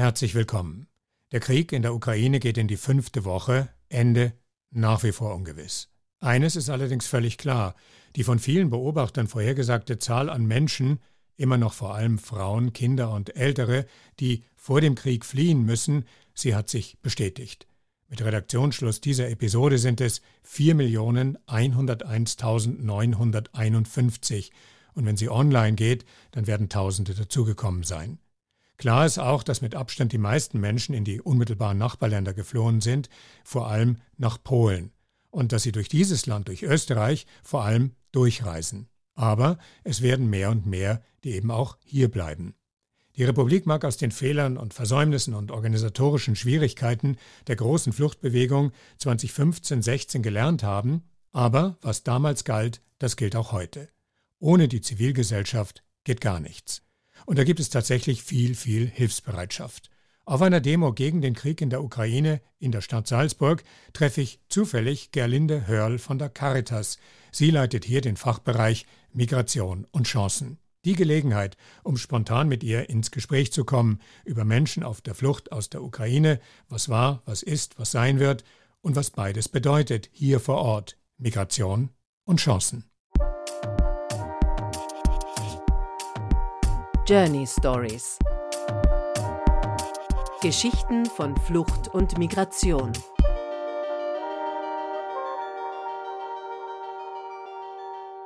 Herzlich willkommen. Der Krieg in der Ukraine geht in die fünfte Woche, Ende nach wie vor ungewiss. Eines ist allerdings völlig klar, die von vielen Beobachtern vorhergesagte Zahl an Menschen, immer noch vor allem Frauen, Kinder und Ältere, die vor dem Krieg fliehen müssen, sie hat sich bestätigt. Mit Redaktionsschluss dieser Episode sind es 4.101.951 und wenn sie online geht, dann werden Tausende dazugekommen sein. Klar ist auch, dass mit Abstand die meisten Menschen in die unmittelbaren Nachbarländer geflohen sind, vor allem nach Polen, und dass sie durch dieses Land, durch Österreich, vor allem durchreisen. Aber es werden mehr und mehr, die eben auch hier bleiben. Die Republik mag aus den Fehlern und Versäumnissen und organisatorischen Schwierigkeiten der großen Fluchtbewegung 2015-16 gelernt haben, aber was damals galt, das gilt auch heute. Ohne die Zivilgesellschaft geht gar nichts. Und da gibt es tatsächlich viel, viel Hilfsbereitschaft. Auf einer Demo gegen den Krieg in der Ukraine in der Stadt Salzburg treffe ich zufällig Gerlinde Hörl von der Caritas. Sie leitet hier den Fachbereich Migration und Chancen. Die Gelegenheit, um spontan mit ihr ins Gespräch zu kommen über Menschen auf der Flucht aus der Ukraine, was war, was ist, was sein wird und was beides bedeutet hier vor Ort, Migration und Chancen. Journey Stories Geschichten von Flucht und Migration.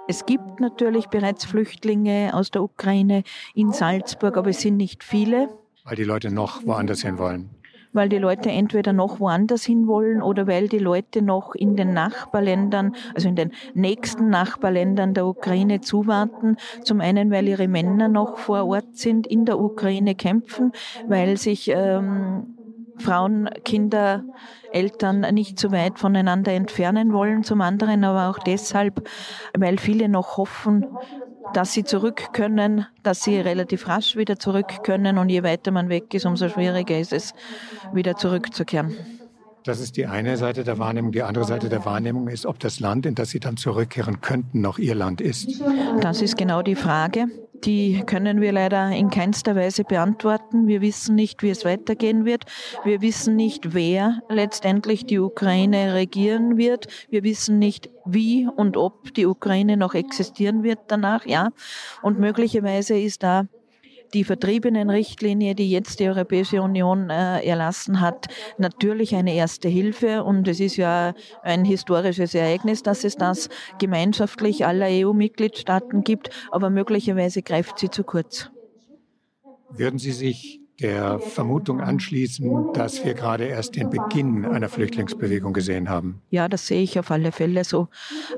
Es gibt natürlich bereits Flüchtlinge aus der Ukraine in Salzburg, aber es sind nicht viele. Weil die Leute noch woanders hin wollen weil die Leute entweder noch woanders hin wollen oder weil die Leute noch in den Nachbarländern, also in den nächsten Nachbarländern der Ukraine zuwarten. Zum einen, weil ihre Männer noch vor Ort sind, in der Ukraine kämpfen, weil sich ähm, Frauen, Kinder, Eltern nicht so weit voneinander entfernen wollen, zum anderen aber auch deshalb, weil viele noch hoffen, dass sie zurück können, dass sie relativ rasch wieder zurück können und je weiter man weg ist, umso schwieriger ist es, wieder zurückzukehren. Das ist die eine Seite der Wahrnehmung. Die andere Seite der Wahrnehmung ist, ob das Land, in das Sie dann zurückkehren könnten, noch Ihr Land ist. Das ist genau die Frage. Die können wir leider in keinster Weise beantworten. Wir wissen nicht, wie es weitergehen wird. Wir wissen nicht, wer letztendlich die Ukraine regieren wird. Wir wissen nicht, wie und ob die Ukraine noch existieren wird danach, ja. Und möglicherweise ist da die Vertriebenenrichtlinie, die jetzt die Europäische Union äh, erlassen hat, natürlich eine erste Hilfe. Und es ist ja ein historisches Ereignis, dass es das gemeinschaftlich aller EU-Mitgliedstaaten gibt, aber möglicherweise greift sie zu kurz. Würden Sie sich der Vermutung anschließen, dass wir gerade erst den Beginn einer Flüchtlingsbewegung gesehen haben? Ja, das sehe ich auf alle Fälle so.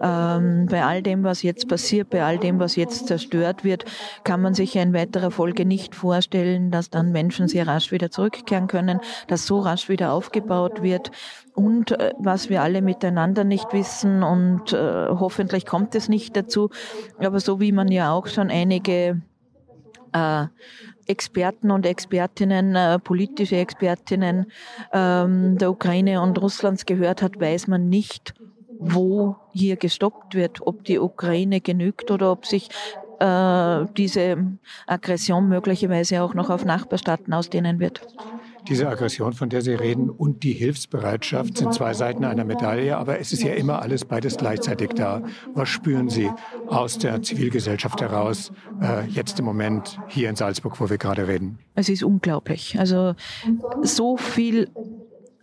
Ähm, bei all dem, was jetzt passiert, bei all dem, was jetzt zerstört wird, kann man sich in weiterer Folge nicht vorstellen, dass dann Menschen sehr rasch wieder zurückkehren können, dass so rasch wieder aufgebaut wird. Und äh, was wir alle miteinander nicht wissen und äh, hoffentlich kommt es nicht dazu, aber so wie man ja auch schon einige äh, Experten und Expertinnen, äh, politische Expertinnen ähm, der Ukraine und Russlands gehört hat, weiß man nicht, wo hier gestoppt wird, ob die Ukraine genügt oder ob sich äh, diese Aggression möglicherweise auch noch auf Nachbarstaaten ausdehnen wird. Diese Aggression, von der Sie reden, und die Hilfsbereitschaft sind zwei Seiten einer Medaille, aber es ist ja immer alles beides gleichzeitig da. Was spüren Sie aus der Zivilgesellschaft heraus, äh, jetzt im Moment hier in Salzburg, wo wir gerade reden? Es ist unglaublich. Also so viel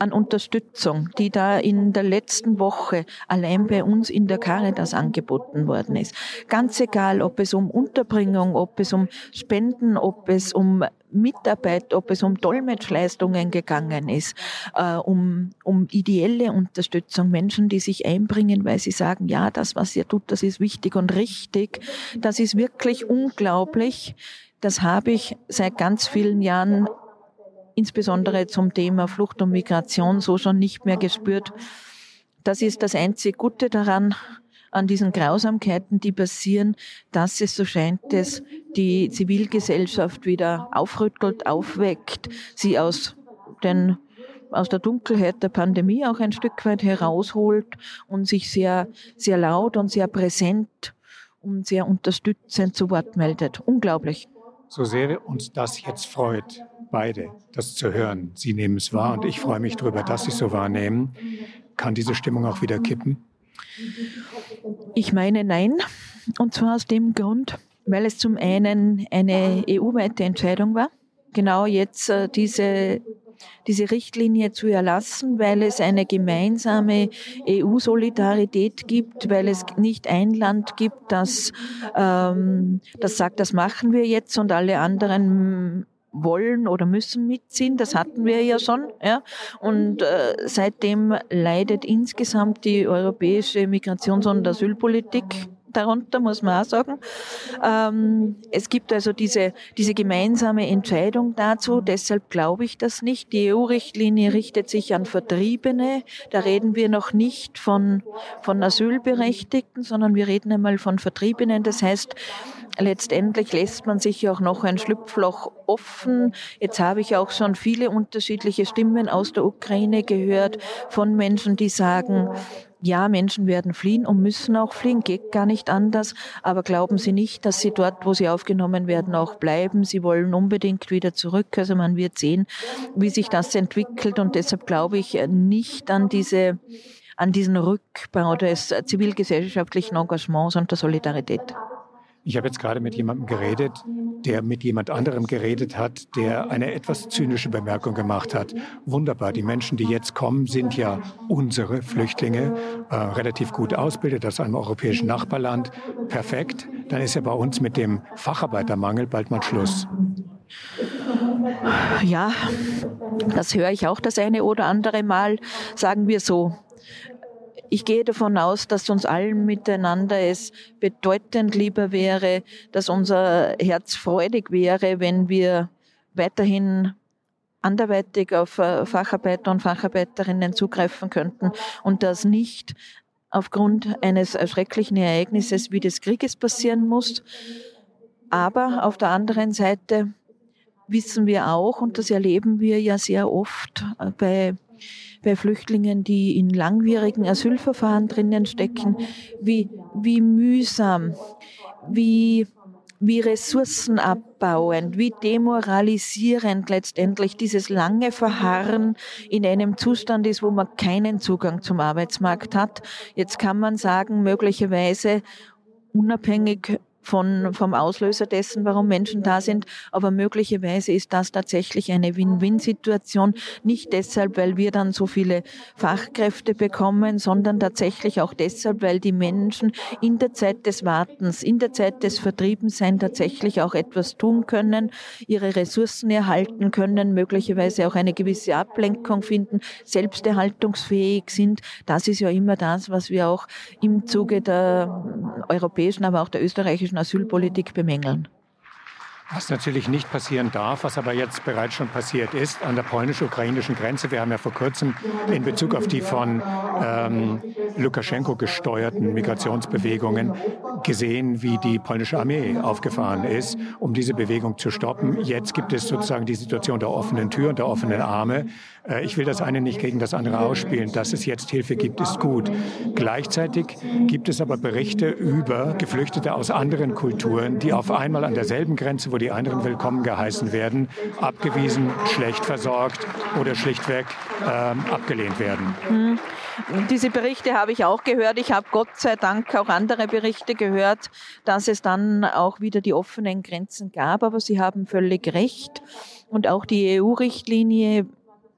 an Unterstützung, die da in der letzten Woche allein bei uns in der Caritas angeboten worden ist. Ganz egal, ob es um Unterbringung, ob es um Spenden, ob es um Mitarbeit, ob es um Dolmetschleistungen gegangen ist, äh, um, um ideelle Unterstützung, Menschen, die sich einbringen, weil sie sagen, ja, das, was ihr tut, das ist wichtig und richtig. Das ist wirklich unglaublich. Das habe ich seit ganz vielen Jahren insbesondere zum Thema Flucht und Migration so schon nicht mehr gespürt. Das ist das einzige Gute daran, an diesen Grausamkeiten, die passieren, dass es, so scheint es, die Zivilgesellschaft wieder aufrüttelt, aufweckt, sie aus den aus der Dunkelheit der Pandemie auch ein Stück weit herausholt und sich sehr, sehr laut und sehr präsent und sehr unterstützend zu Wort meldet. Unglaublich. So sehr uns das jetzt freut, beide, das zu hören. Sie nehmen es wahr und ich freue mich darüber, dass Sie es so wahrnehmen. Kann diese Stimmung auch wieder kippen? Ich meine nein. Und zwar aus dem Grund, weil es zum einen eine EU-weite Entscheidung war, genau jetzt äh, diese diese Richtlinie zu erlassen, weil es eine gemeinsame EU-Solidarität gibt, weil es nicht ein Land gibt, das, ähm, das sagt, das machen wir jetzt und alle anderen wollen oder müssen mitziehen. Das hatten wir ja schon. Ja. Und äh, seitdem leidet insgesamt die europäische Migrations- und Asylpolitik darunter, muss man auch sagen. Ähm, es gibt also diese, diese gemeinsame Entscheidung dazu. Deshalb glaube ich das nicht. Die EU-Richtlinie richtet sich an Vertriebene. Da reden wir noch nicht von, von Asylberechtigten, sondern wir reden einmal von Vertriebenen. Das heißt, letztendlich lässt man sich auch noch ein Schlupfloch offen. Jetzt habe ich auch schon viele unterschiedliche Stimmen aus der Ukraine gehört von Menschen, die sagen, ja, Menschen werden fliehen und müssen auch fliehen, geht gar nicht anders. Aber glauben Sie nicht, dass sie dort, wo sie aufgenommen werden, auch bleiben. Sie wollen unbedingt wieder zurück. Also man wird sehen, wie sich das entwickelt. Und deshalb glaube ich nicht an diese, an diesen Rückbau des zivilgesellschaftlichen Engagements und der Solidarität. Ich habe jetzt gerade mit jemandem geredet, der mit jemand anderem geredet hat, der eine etwas zynische Bemerkung gemacht hat. Wunderbar, die Menschen, die jetzt kommen, sind ja unsere Flüchtlinge, äh, relativ gut ausgebildet aus einem europäischen Nachbarland. Perfekt. Dann ist ja bei uns mit dem Facharbeitermangel bald mal Schluss. Ja, das höre ich auch das eine oder andere Mal. Sagen wir so, ich gehe davon aus, dass uns allen miteinander es bedeutend lieber wäre, dass unser Herz freudig wäre, wenn wir weiterhin anderweitig auf äh, Facharbeiter und Facharbeiterinnen zugreifen könnten und das nicht aufgrund eines schrecklichen Ereignisses wie des Krieges passieren muss. Aber auf der anderen Seite wissen wir auch, und das erleben wir ja sehr oft äh, bei bei Flüchtlingen, die in langwierigen Asylverfahren drinnen stecken, wie, wie mühsam, wie, wie ressourcenabbauend, wie demoralisierend letztendlich dieses lange Verharren in einem Zustand ist, wo man keinen Zugang zum Arbeitsmarkt hat. Jetzt kann man sagen, möglicherweise unabhängig von, vom Auslöser dessen, warum Menschen da sind. Aber möglicherweise ist das tatsächlich eine Win-Win-Situation. Nicht deshalb, weil wir dann so viele Fachkräfte bekommen, sondern tatsächlich auch deshalb, weil die Menschen in der Zeit des Wartens, in der Zeit des Vertriebenseins tatsächlich auch etwas tun können, ihre Ressourcen erhalten können, möglicherweise auch eine gewisse Ablenkung finden, selbsterhaltungsfähig sind. Das ist ja immer das, was wir auch im Zuge der europäischen, aber auch der österreichischen österreichischen Asylpolitik bemängeln. Was natürlich nicht passieren darf, was aber jetzt bereits schon passiert ist, an der polnisch-ukrainischen Grenze. Wir haben ja vor kurzem in Bezug auf die von ähm, Lukaschenko gesteuerten Migrationsbewegungen gesehen, wie die polnische Armee aufgefahren ist, um diese Bewegung zu stoppen. Jetzt gibt es sozusagen die Situation der offenen Tür und der offenen Arme. Äh, ich will das eine nicht gegen das andere ausspielen. Dass es jetzt Hilfe gibt, ist gut. Gleichzeitig gibt es aber Berichte über Geflüchtete aus anderen Kulturen, die auf einmal an derselben Grenze, wo die anderen willkommen geheißen werden, abgewiesen, schlecht versorgt oder schlichtweg ähm, abgelehnt werden. Hm. Diese Berichte habe ich auch gehört. Ich habe Gott sei Dank auch andere Berichte gehört, dass es dann auch wieder die offenen Grenzen gab. Aber Sie haben völlig recht. Und auch die EU-Richtlinie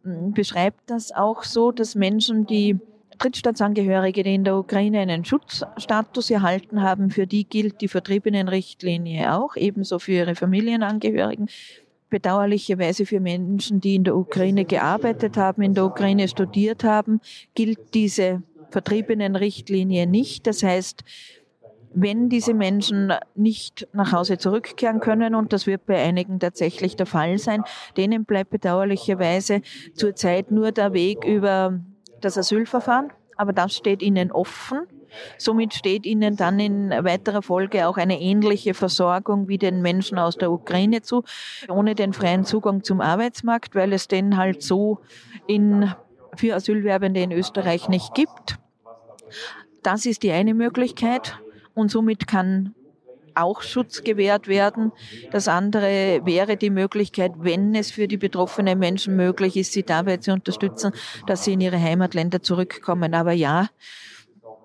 beschreibt das auch so, dass Menschen, die Drittstaatsangehörige, die in der Ukraine einen Schutzstatus erhalten haben, für die gilt die Vertriebenenrichtlinie auch, ebenso für ihre Familienangehörigen. Bedauerlicherweise für Menschen, die in der Ukraine gearbeitet haben, in der Ukraine studiert haben, gilt diese Vertriebenenrichtlinie nicht. Das heißt, wenn diese Menschen nicht nach Hause zurückkehren können, und das wird bei einigen tatsächlich der Fall sein, denen bleibt bedauerlicherweise zurzeit nur der Weg über das Asylverfahren, aber das steht ihnen offen. Somit steht ihnen dann in weiterer Folge auch eine ähnliche Versorgung wie den Menschen aus der Ukraine zu, ohne den freien Zugang zum Arbeitsmarkt, weil es den halt so in, für Asylwerbende in Österreich nicht gibt. Das ist die eine Möglichkeit und somit kann auch Schutz gewährt werden. Das andere wäre die Möglichkeit, wenn es für die betroffenen Menschen möglich ist, sie dabei zu unterstützen, dass sie in ihre Heimatländer zurückkommen. Aber ja,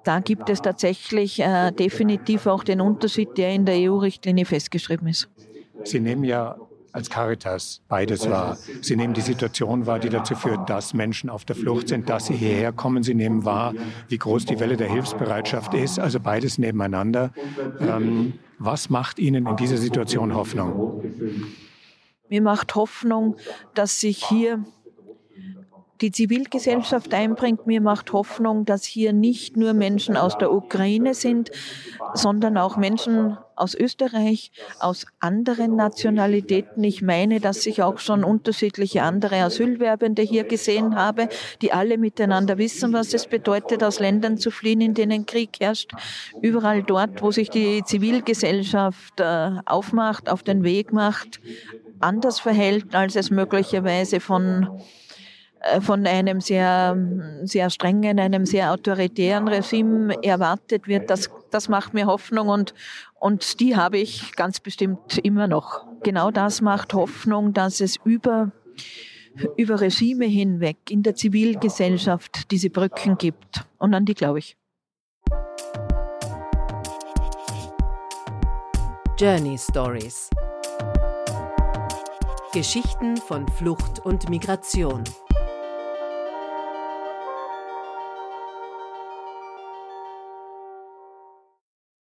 da gibt es tatsächlich äh, definitiv auch den Unterschied, der in der EU-Richtlinie festgeschrieben ist. Sie nehmen ja als Caritas beides wahr. Sie nehmen die Situation wahr, die dazu führt, dass Menschen auf der Flucht sind, dass sie hierher kommen. Sie nehmen wahr, wie groß die Welle der Hilfsbereitschaft ist. Also beides nebeneinander. Ähm, was macht Ihnen in dieser Situation Hoffnung? Mir macht Hoffnung, dass sich hier die Zivilgesellschaft einbringt. Mir macht Hoffnung, dass hier nicht nur Menschen aus der Ukraine sind, sondern auch Menschen aus Österreich, aus anderen Nationalitäten. Ich meine, dass ich auch schon unterschiedliche andere Asylwerbende hier gesehen habe, die alle miteinander wissen, was es bedeutet, aus Ländern zu fliehen, in denen Krieg herrscht. Überall dort, wo sich die Zivilgesellschaft äh, aufmacht, auf den Weg macht, anders verhält, als es möglicherweise von von einem sehr, sehr strengen, einem sehr autoritären Regime erwartet wird, das, das macht mir Hoffnung und, und die habe ich ganz bestimmt immer noch. Genau das macht Hoffnung, dass es über, über Regime hinweg in der Zivilgesellschaft diese Brücken gibt. Und an die glaube ich. Journey Stories Geschichten von Flucht und Migration.